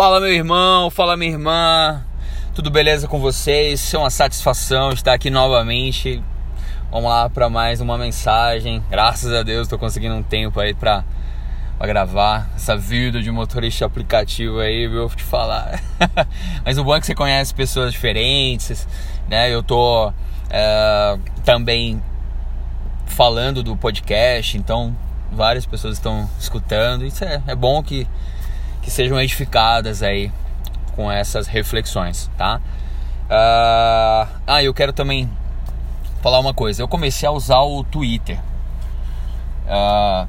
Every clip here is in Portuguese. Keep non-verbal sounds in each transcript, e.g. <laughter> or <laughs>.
Fala meu irmão, fala minha irmã, tudo beleza com vocês? É uma satisfação estar aqui novamente. Vamos lá para mais uma mensagem. Graças a Deus estou conseguindo um tempo aí para gravar essa vida de motorista aplicativo aí, viu? Vou te falar. <laughs> Mas o bom é que você conhece pessoas diferentes, né? Eu tô é, também falando do podcast, então várias pessoas estão escutando. Isso é, é bom que que sejam edificadas aí com essas reflexões, tá? Uh, ah, eu quero também falar uma coisa. Eu comecei a usar o Twitter. Uh,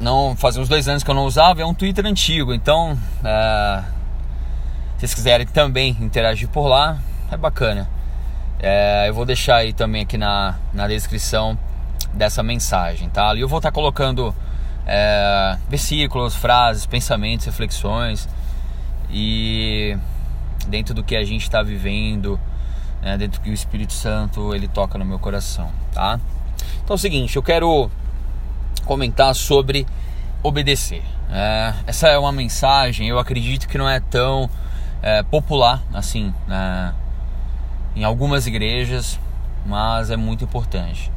não fazia uns dois anos que eu não usava. É um Twitter antigo, então uh, se vocês quiserem também interagir por lá, é bacana. Uh, eu vou deixar aí também aqui na, na descrição dessa mensagem, tá? E eu vou estar colocando é, versículos, frases, pensamentos, reflexões e dentro do que a gente está vivendo, né, dentro do que o Espírito Santo ele toca no meu coração, tá? Então é o seguinte, eu quero comentar sobre obedecer. É, essa é uma mensagem, eu acredito que não é tão é, popular assim né, em algumas igrejas, mas é muito importante.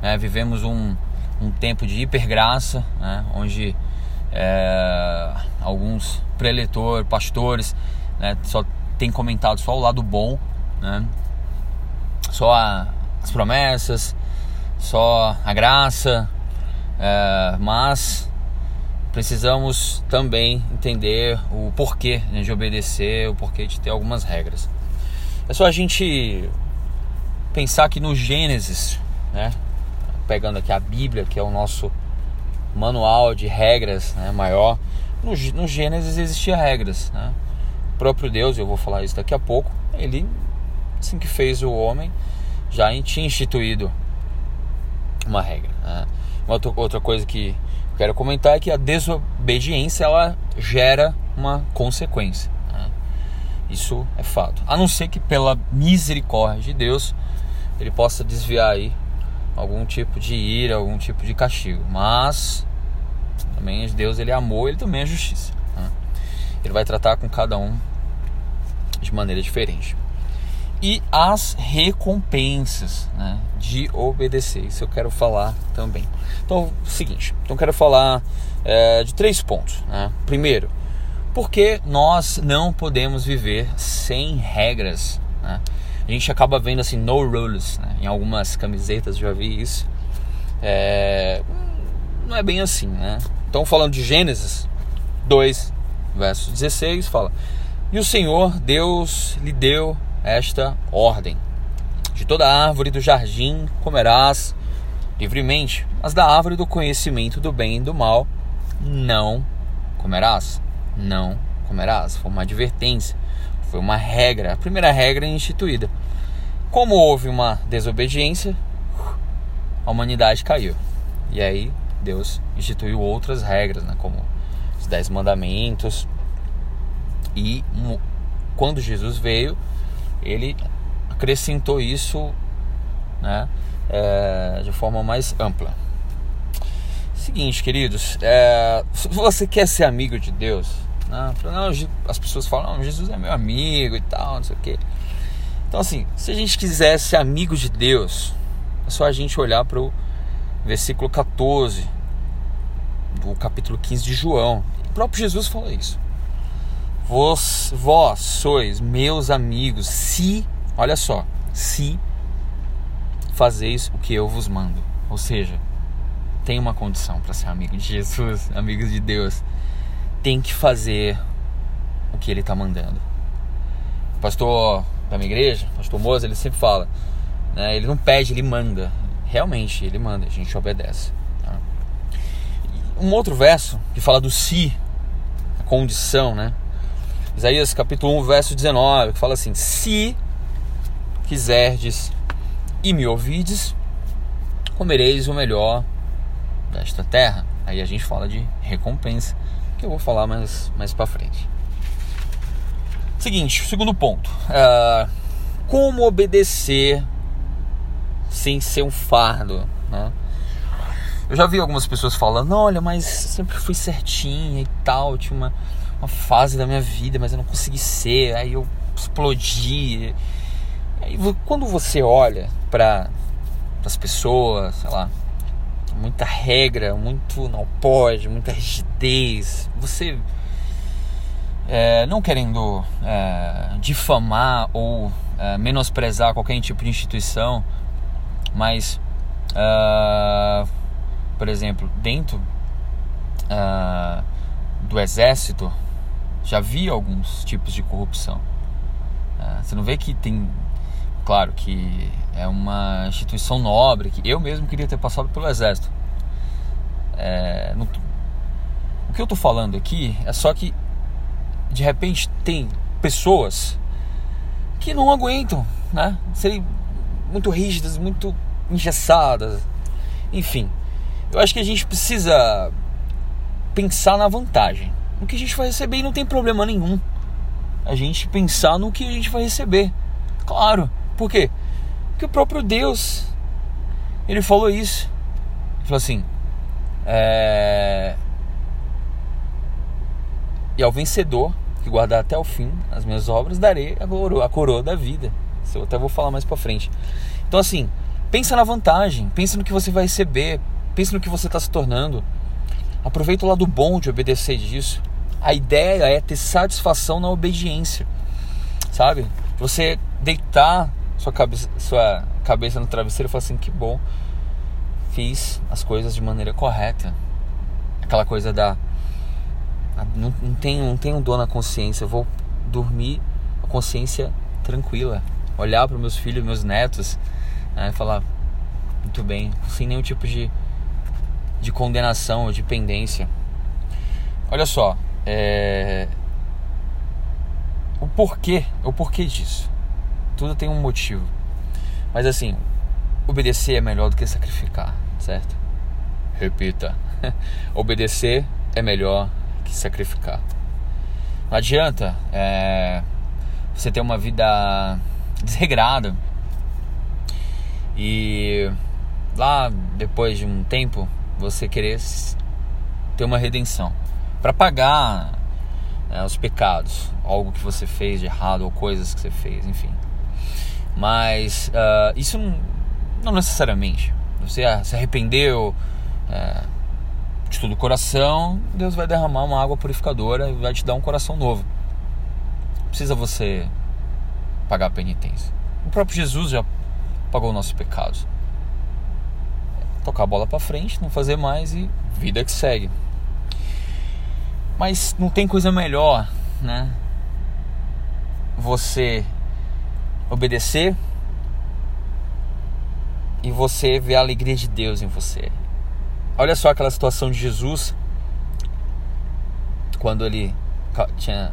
Né? Vivemos um, um tempo de hipergraça, né, onde é, alguns preletor, pastores, né, só tem comentado só o lado bom, né, só a, as promessas, só a graça, é, mas precisamos também entender o porquê né, de obedecer, o porquê de ter algumas regras. É só a gente pensar que no Gênesis, né, pegando aqui a Bíblia, que é o nosso manual de regras né, maior, no, no Gênesis existia regras. Né? O próprio Deus, eu vou falar isso daqui a pouco, ele, assim que fez o homem, já tinha instituído uma regra. Né? Outra, outra coisa que eu quero comentar é que a desobediência ela gera uma consequência. Né? Isso é fato. A não ser que pela misericórdia de Deus ele possa desviar aí algum tipo de ira, algum tipo de castigo. Mas também Deus ele é amor, ele também é justiça. Né? Ele vai tratar com cada um de maneira diferente. E as recompensas né, de obedecer, isso eu quero falar também. Então, seguinte, então quero falar é, de três pontos. Né? Primeiro, porque nós não podemos viver sem regras. Né? A gente acaba vendo assim no rules, né? em algumas camisetas já vi isso. É, não é bem assim, né? Então falando de Gênesis 2, verso 16, fala: "E o Senhor Deus lhe deu esta ordem: De toda árvore do jardim comerás livremente, mas da árvore do conhecimento do bem e do mal não comerás. Não comerás." Foi uma advertência foi uma regra, a primeira regra instituída. Como houve uma desobediência, a humanidade caiu. E aí Deus instituiu outras regras, né, como os dez mandamentos. E quando Jesus veio, ele acrescentou isso né, é, de forma mais ampla. Seguinte, queridos, é, se você quer ser amigo de Deus, as pessoas falam, Jesus é meu amigo e tal, não sei o quê. Então, assim, se a gente quiser ser amigo de Deus, é só a gente olhar para o versículo 14 do capítulo 15 de João. O próprio Jesus fala isso. Vós, vós sois meus amigos, se, olha só, se fazeis o que eu vos mando. Ou seja, tem uma condição para ser amigo de Jesus, <laughs> amigo de Deus tem que fazer o que ele está mandando. O pastor da minha igreja, pastor Moza, ele sempre fala, né, ele não pede, ele manda. Realmente, ele manda, a gente obedece. Tá? Um outro verso que fala do si, a condição, né? Isaías capítulo 1, verso 19, que fala assim: Se quiserdes e me ouvides, comereis o melhor desta terra. Aí a gente fala de recompensa que eu vou falar mais, mais pra frente. Seguinte, segundo ponto. Uh, como obedecer sem ser um fardo, né? Eu já vi algumas pessoas falando, olha, mas sempre fui certinha e tal, tinha uma, uma fase da minha vida, mas eu não consegui ser, aí eu explodi. Aí, quando você olha para as pessoas, sei lá, muita regra, muito não pode, muita rigidez, você é, não querendo é, difamar ou é, menosprezar qualquer tipo de instituição, mas, uh, por exemplo, dentro uh, do exército, já vi alguns tipos de corrupção. Uh, você não vê que tem. Claro que é uma instituição nobre, que eu mesmo queria ter passado pelo exército. É, no, o que eu estou falando aqui é só que de repente tem pessoas que não aguentam, né? Serem muito rígidas, muito engessadas. Enfim, eu acho que a gente precisa pensar na vantagem. No que a gente vai receber e não tem problema nenhum. A gente pensar no que a gente vai receber. Claro. Por quê? Porque o próprio Deus, ele falou isso. Ele falou assim: é... E ao vencedor que guardar até o fim as minhas obras, darei a coroa, a coroa da vida. Isso eu até vou falar mais para frente. Então assim, pensa na vantagem, pensa no que você vai receber, pensa no que você está se tornando. Aproveita o lado bom de obedecer disso. A ideia é ter satisfação na obediência, sabe? Você deitar sua cabeça, sua cabeça no travesseiro e falar assim: que bom, fiz as coisas de maneira correta. Aquela coisa da. Não, não, tenho, não tenho dor na consciência, eu vou dormir a consciência tranquila. Olhar para meus filhos, meus netos, né, e falar: muito bem, sem nenhum tipo de, de condenação ou de pendência. Olha só, é... o porquê, o porquê disso. Tudo tem um motivo. Mas assim, obedecer é melhor do que sacrificar, certo? Repita. <laughs> obedecer é melhor que sacrificar. Não adianta é, você ter uma vida desregrada e lá depois de um tempo você querer ter uma redenção para pagar né, os pecados, algo que você fez de errado ou coisas que você fez, enfim. Mas uh, isso não, necessariamente. Você se arrependeu uh, de todo o coração, Deus vai derramar uma água purificadora e vai te dar um coração novo. Precisa você pagar a penitência. O próprio Jesus já pagou nossos pecados. Tocar a bola para frente, não fazer mais e vida que segue. Mas não tem coisa melhor, né? Você obedecer e você ver a alegria de Deus em você. Olha só aquela situação de Jesus quando ele tinha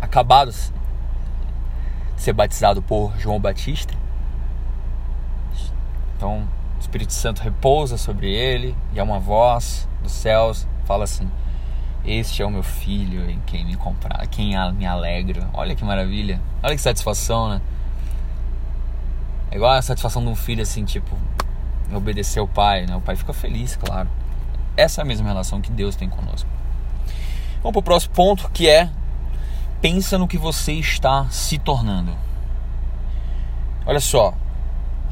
acabado de ser batizado por João Batista. Então, o Espírito Santo repousa sobre ele e há uma voz dos céus fala assim: este é o meu filho em quem me comprar, quem me alegra. Olha que maravilha. Olha que satisfação, né? É igual a satisfação de um filho assim, tipo, obedecer ao pai, né? O pai fica feliz, claro. Essa é a mesma relação que Deus tem conosco. Vamos para o próximo ponto, que é pensa no que você está se tornando. Olha só,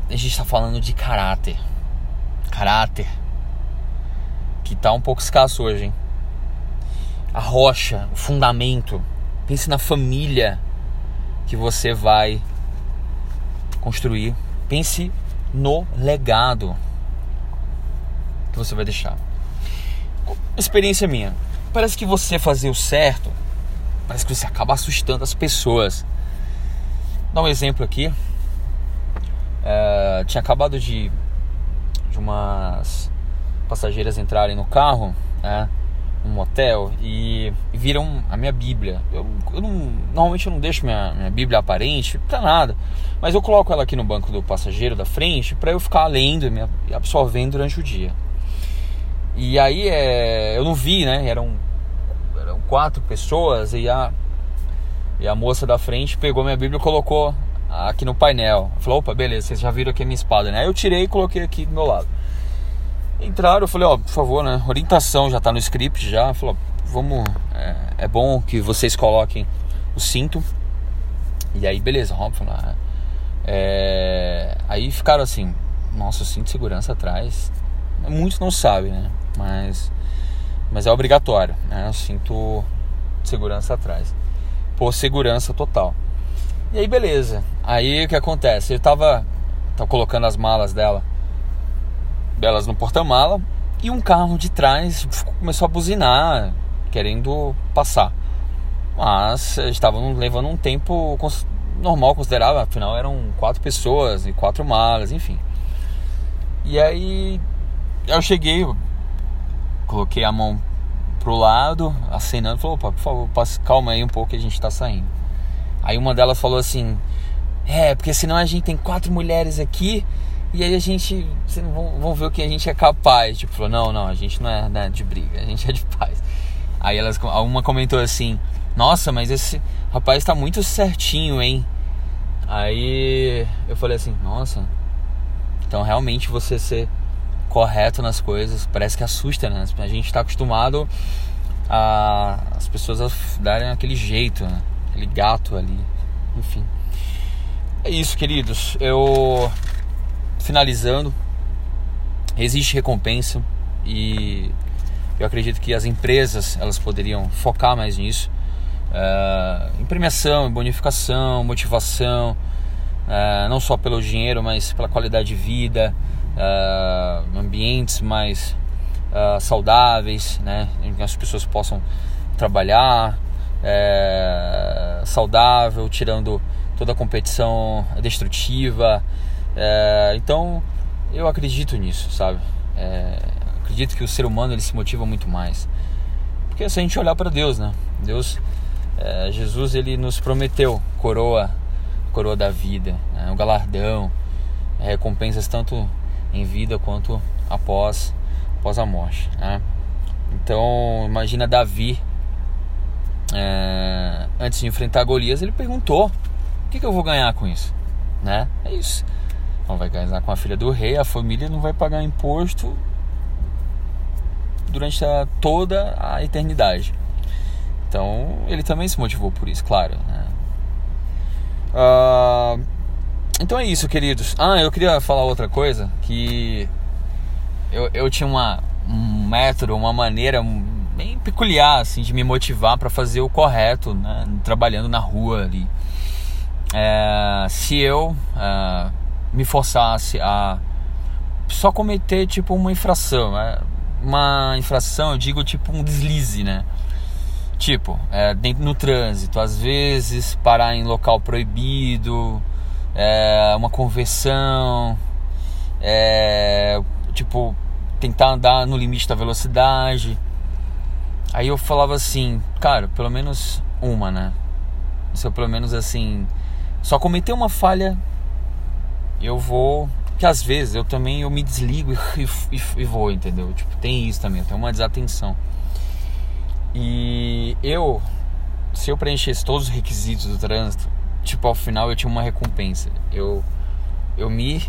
a gente está falando de caráter. Caráter. Que está um pouco escasso hoje, hein? a rocha, o fundamento. Pense na família que você vai construir. Pense no legado que você vai deixar. Experiência minha. Parece que você fazer o certo, parece que você acaba assustando as pessoas. Vou dar um exemplo aqui. É, tinha acabado de, de umas passageiras entrarem no carro. Né? Um motel e, viram a minha Bíblia. Eu, eu não, normalmente eu não deixo minha, minha Bíblia aparente para nada, mas eu coloco ela aqui no banco do passageiro da frente para eu ficar lendo e absorvendo durante o dia. E aí é, eu não vi, né? Eram, eram quatro pessoas e a, e a moça da frente pegou minha Bíblia e colocou aqui no painel. Falou, opa, beleza, vocês já viram aqui a minha espada, né? Aí eu tirei e coloquei aqui do meu lado. Entraram, eu falei, ó, por favor, né? Orientação já tá no script já. Falou, vamos. É, é, bom que vocês coloquem o cinto. E aí, beleza, óbvio lá. É, aí ficaram assim, nossa, o cinto de segurança atrás. Muitos não sabem, né? Mas, mas é obrigatório, né? O cinto de segurança atrás. Por segurança total. E aí, beleza. Aí o que acontece? Eu tava, tava colocando as malas dela, delas no porta-mala e um carro de trás começou a buzinar, querendo passar. Mas estavam levando um tempo normal, considerável, afinal eram quatro pessoas e quatro malas, enfim. E aí eu cheguei, coloquei a mão pro lado, acenando, falou, opa, por favor, passe, calma aí um pouco que a gente tá saindo. Aí uma delas falou assim, é, porque senão a gente tem quatro mulheres aqui e aí a gente. Vocês vão, vão ver o que a gente é capaz. Tipo, falou, não, não, a gente não é né, de briga, a gente é de paz. Aí elas, uma comentou assim, nossa, mas esse rapaz tá muito certinho, hein? Aí eu falei assim, nossa, então realmente você ser correto nas coisas parece que assusta, né? A gente tá acostumado a as pessoas a darem aquele jeito, né? aquele gato ali, enfim. É isso, queridos. Eu finalizando, existe recompensa e eu acredito que as empresas elas poderiam focar mais nisso, uh, em premiação, em bonificação, motivação, uh, não só pelo dinheiro, mas pela qualidade de vida, uh, ambientes mais saudáveis, né, em que as pessoas possam trabalhar saudável, tirando toda a competição destrutiva, é, então eu acredito nisso, sabe? É, acredito que o ser humano ele se motiva muito mais. Porque se a gente olhar para Deus, né? Deus, é, Jesus, ele nos prometeu coroa, coroa da vida, né? o galardão, recompensas tanto em vida quanto após, após a morte. Né? Então, imagina Davi, é, antes de enfrentar Golias, ele perguntou: o que, que eu vou ganhar com isso? Né? É isso. Não vai casar com a filha do rei, a família não vai pagar imposto durante a, toda a eternidade. Então ele também se motivou por isso, claro. Né? Uh, então é isso, queridos. Ah, eu queria falar outra coisa que eu, eu tinha uma, um método, uma maneira bem peculiar assim de me motivar para fazer o correto, né? trabalhando na rua ali. É, se eu uh, me forçasse a só cometer tipo uma infração, né? uma infração, eu digo tipo um deslize, né? Tipo, é, dentro no trânsito, às vezes parar em local proibido, é, uma conversão, é, tipo tentar andar no limite da velocidade. Aí eu falava assim, cara, pelo menos uma, né? Se eu pelo menos assim, só cometer uma falha eu vou que às vezes eu também eu me desligo e, <laughs> e, e, vou, entendeu? Tipo, tem isso também, tem uma desatenção. E eu, se eu preenchesse todos os requisitos do trânsito, tipo, ao final eu tinha uma recompensa. Eu, eu me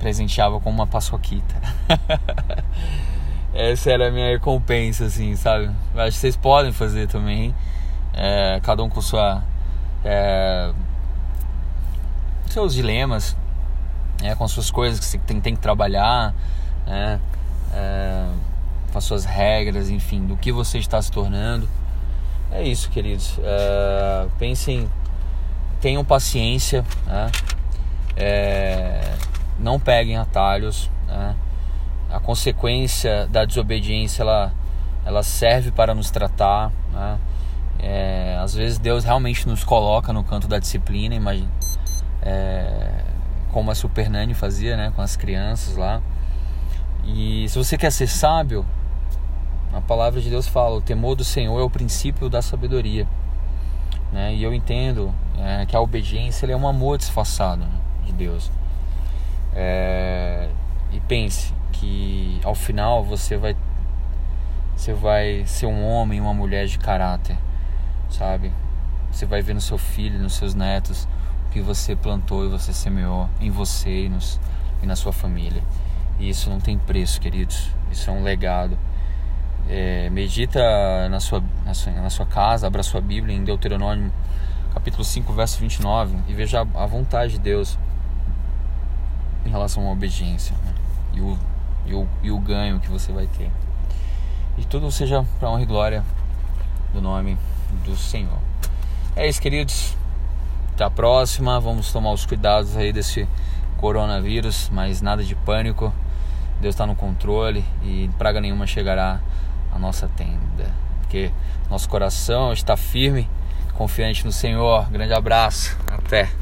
presenteava com uma paçoquita. <laughs> Essa era a minha recompensa, assim, sabe? Acho que vocês podem fazer também. É, cada um com sua. É, seus dilemas é, com as suas coisas que você tem, tem que trabalhar, né, é, com as suas regras, enfim, do que você está se tornando. É isso, queridos. É, pensem, tenham paciência, né, é, não peguem atalhos. Né, a consequência da desobediência ela, ela serve para nos tratar. Né, é, às vezes Deus realmente nos coloca no canto da disciplina, imagina. É, como a Super Nani fazia, né, com as crianças lá. E se você quer ser sábio, a palavra de Deus fala: o temor do Senhor é o princípio da sabedoria. Né? E eu entendo é, que a obediência é um amor disfarçado né, de Deus. É, e pense que ao final você vai você vai ser um homem, uma mulher de caráter, sabe? Você vai ver no seu filho, nos seus netos que você plantou e você semeou em você e, nos, e na sua família. E isso não tem preço, queridos. Isso é um legado. é, medita na sua, na sua, na sua casa, abra sua Bíblia em Deuteronômio capítulo 5, verso 29 e veja a vontade de Deus em relação à obediência né? e, o, e, o, e o ganho que você vai ter. E tudo seja para honra e glória do nome do Senhor. É isso, queridos. A próxima. Vamos tomar os cuidados aí desse coronavírus, mas nada de pânico. Deus está no controle e praga nenhuma chegará à nossa tenda. Porque nosso coração está firme, confiante no Senhor. Grande abraço. Até.